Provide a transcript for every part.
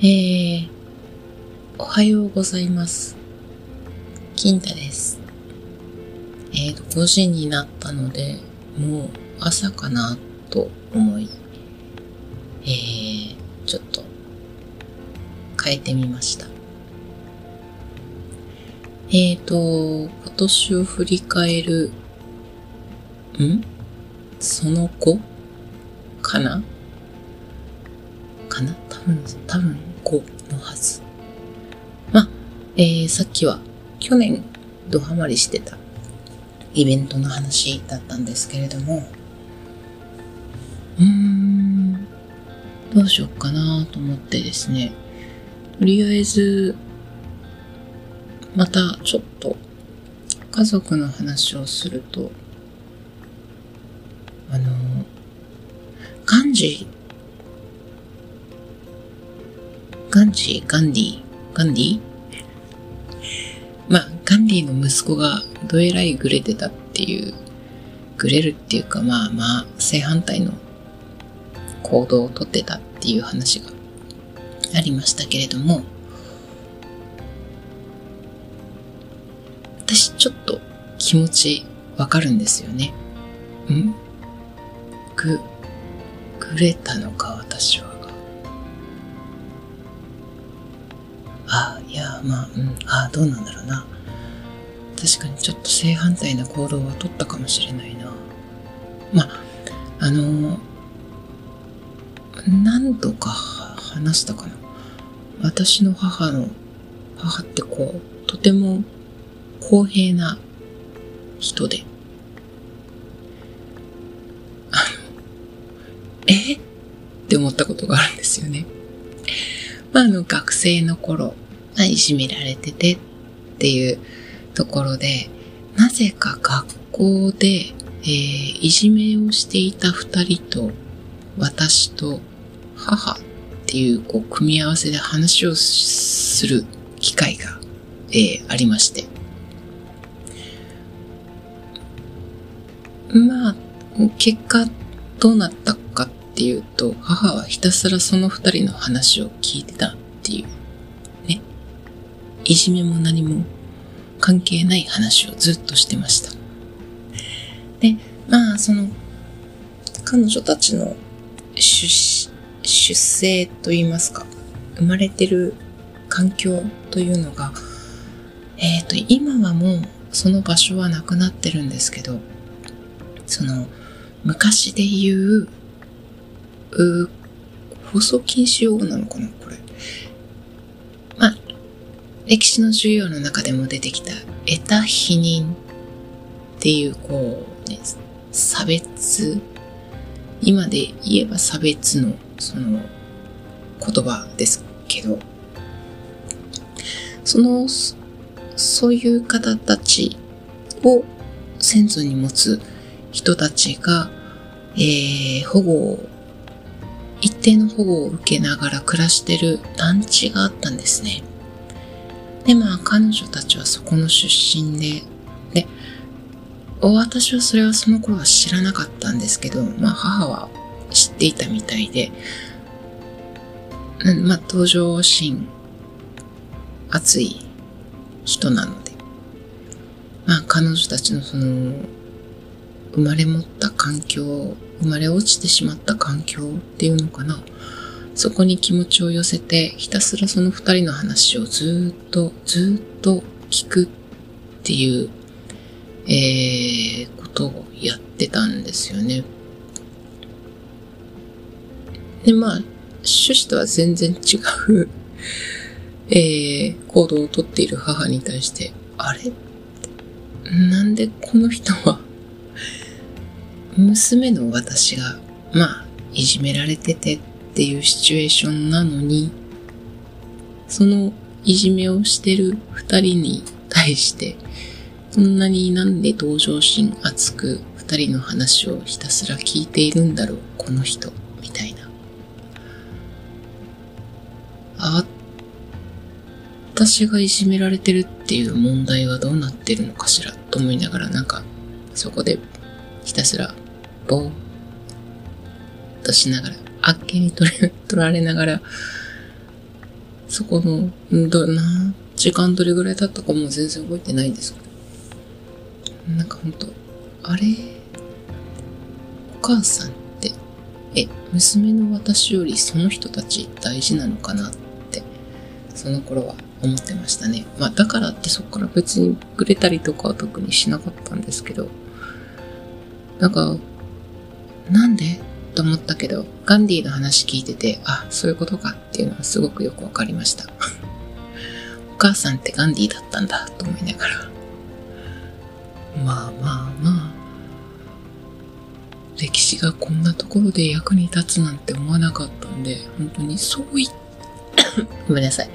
えー、おはようございます。金太です。えーと、5時になったので、もう朝かなと思い、えー、ちょっと変えてみました。えーと、今年を振り返る、ん？その子？かな？かな？多分、多分のはず。まあ、えー、さっきは去年ドハマりしてたイベントの話だったんですけれども、うーん、どうしよっかなと思ってですね、とりあえず、またちょっと家族の話をすると、あの、ガンガンジー、ガンディ、ガンディ？まあ、ガンディの息子がどえらいグレてたっていう、グレるっていうかまあまあ、正反対の行動をとってたっていう話がありましたけれども、私ちょっと気持ちわかるんですよね。ん？ぐ、ぐれたのか私は。あいやまあうん。あどうなんだろうな。確かにちょっと正反対な行動は取ったかもしれないな。まああの何度か話したかな。私の母の母ってこうとても公平な人で。あのえ？って思ったことがあるんですよね。まあ、あの学生の頃、まあ、いじめられててっていうところで、なぜか学校で、えー、いじめをしていた二人と私と母っていうこう組み合わせで話をする機会が、えー、ありまして。まあ、結果どうなったっていうと、母はひたすらその二人の話を聞いてたっていう、ね。いじめも何も関係ない話をずっとしてました。で、まあ、その、彼女たちの出、出生と言いますか、生まれてる環境というのが、えっ、ー、と、今はもうその場所はなくなってるんですけど、その、昔で言うう放送禁止用語なのかなこれ。まあ、歴史の授業の中でも出てきた、得た否認っていう、こう、ね、差別、今で言えば差別の、その、言葉ですけど、その、そういう方たちを先祖に持つ人たちが、えー、保護を定の保護を受けながら暮らしてる団地があったんですね。で、まあ彼女たちはそこの出身で、で、私はそれはその頃は知らなかったんですけど、まあ母は知っていたみたいで、まあ登場シーン、熱い人なので、まあ彼女たちのその、生まれ持った環境生まれ落ちてしまった環境っていうのかな。そこに気持ちを寄せて、ひたすらその二人の話をずっと、ずっと聞くっていう、えー、ことをやってたんですよね。で、まあ、趣旨とは全然違う えー、行動をとっている母に対して、あれ？なんでこの人は娘の私が、まあ、いじめられててっていうシチュエーションなのに、そのいじめをしてる二人に対して、こんなになんで同情心熱く二人の話をひたすら聞いているんだろう、この人、みたいな。あ、私がいじめられてるっていう問題はどうなってるのかしらと思いながらなんかそこでひたすらぼーっとしながら、あっけに取れ 取られながら、そこの、ど、な、時間どれぐらい経ったかも全然覚えてないんですけど。なんかほんと、あれ？お母さんって、え、娘の私よりその人たち大事なのかなって、その頃は思ってましたね。まあだからってそこから別にくれたりとかは特にしなかったんですけど、なんか、なんで？と思ったけど、ガンディの話聞いてて、あ、そういうことかっていうのはすごくよくわかりました。お母さんってガンディだったんだと思いながら。まあまあまあ。歴史がこんなところで役に立つなんて思わなかったんで、本当にそうい ごめんなさい。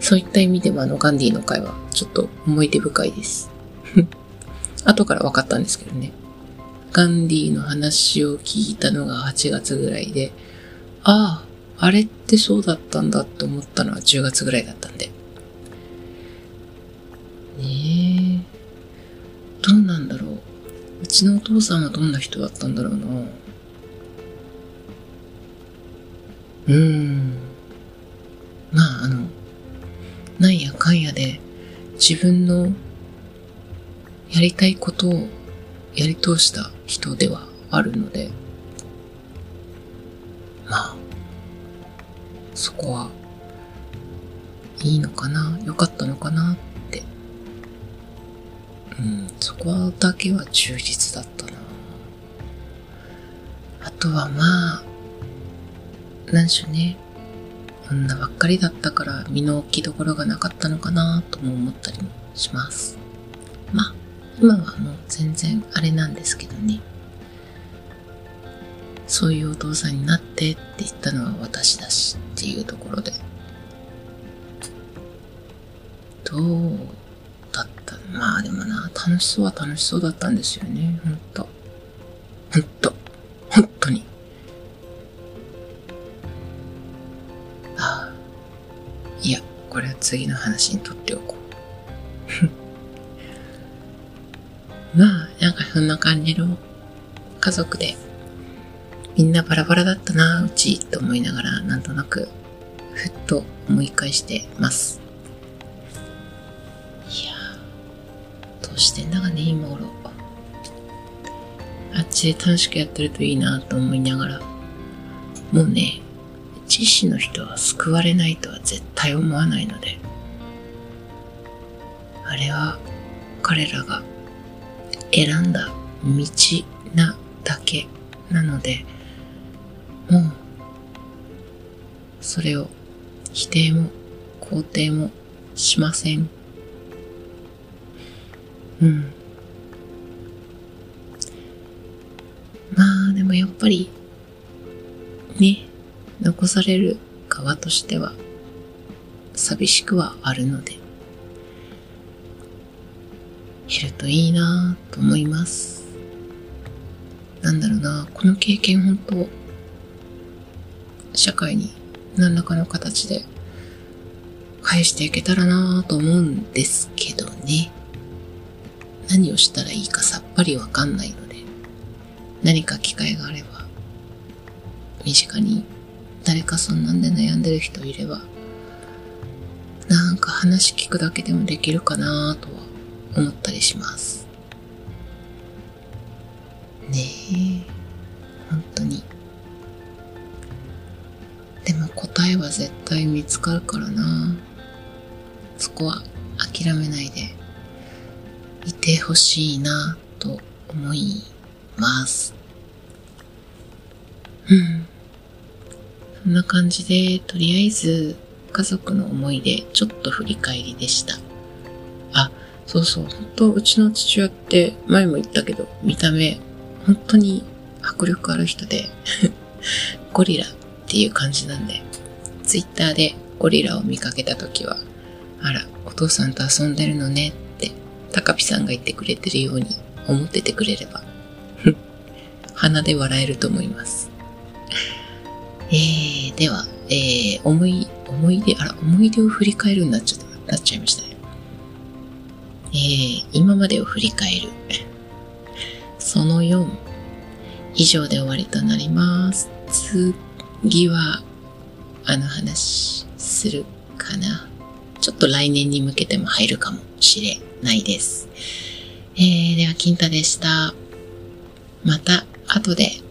そういった意味でもあのガンディの回はちょっと思い出深いです。後から分かったんですけどね。ガンディの話を聞いたのが8月ぐらいで、ああ、あれってそうだったんだって思ったのは10月ぐらいだったんで。ねえ。どうなんだろう。うちのお父さんはどんな人だったんだろうな。うーん。まあ、あの、なんやかんやで自分のやりたいことをやり通した人ではあるので、まあ、そこはいいのかな良かったのかなって。うん、そこだけは忠実だったな。あとはまあ、なんでしょうね。女ばっかりだったから身の置きどころがなかったのかなとも思ったりもします。今はもう全然あれなん。ですけどね。そういうお父さん。になってって言ったのは私だしっていうところで。どうだったまあでもな、楽しそうは楽しそうだったん。ですよね。ほん。と。ほん。と。本当に。ああ。いや、これは次の話にとっておこう。まあ、なんかそんな感じの家族で、みんなバラバラだったな、うち、と思いながら、なんとなく、ふっと思い返してます。いやどうしてんだかね、今頃。あっちで楽しくやってるといいなと思いながら、もうね、知識の人は救われないとは絶対思わないので、あれは彼らが選んだ道なだけなので、もう、それを否定も肯定もしません。うん。まあ、でもやっぱり、ね、残される側としては、寂しくはあるので、いるといいなと思います。なんだろうな、この経験本当、社会に何らかの形で返していけたらなと思うんですけどね。何をしたらいいかさっぱりわかんないので、何か機会があれば、身近に誰かそんなんで悩んでる人いれば、なんか話聞くだけでもできるかなとは思ったりします。ねえ、本当に。でも答えは絶対見つかるからな。そこは諦めないでいてほしいなと思います。うん。そんな感じで、とりあえず家族の思い出ちょっと振り返りでした。そうそう、本当うちの父親って前も言ったけど、見た目、本当に迫力ある人で ゴリラっていう感じなんで、ツイッターでゴリラを見かけた時は、あら、お父さんと遊んでるのねって、高ピさんが言ってくれてるように思っててくれれば、鼻で笑えると思います。えー、では、えー、思い、思い出、あら、思い出を振り返るになっちゃった、なっちゃいましたね。えー、今までを振り返る。その4、以上で終わりとなります。次は、あの話するかな。ちょっと来年に向けても入るかもしれないです。えー、では、金太でした。また後で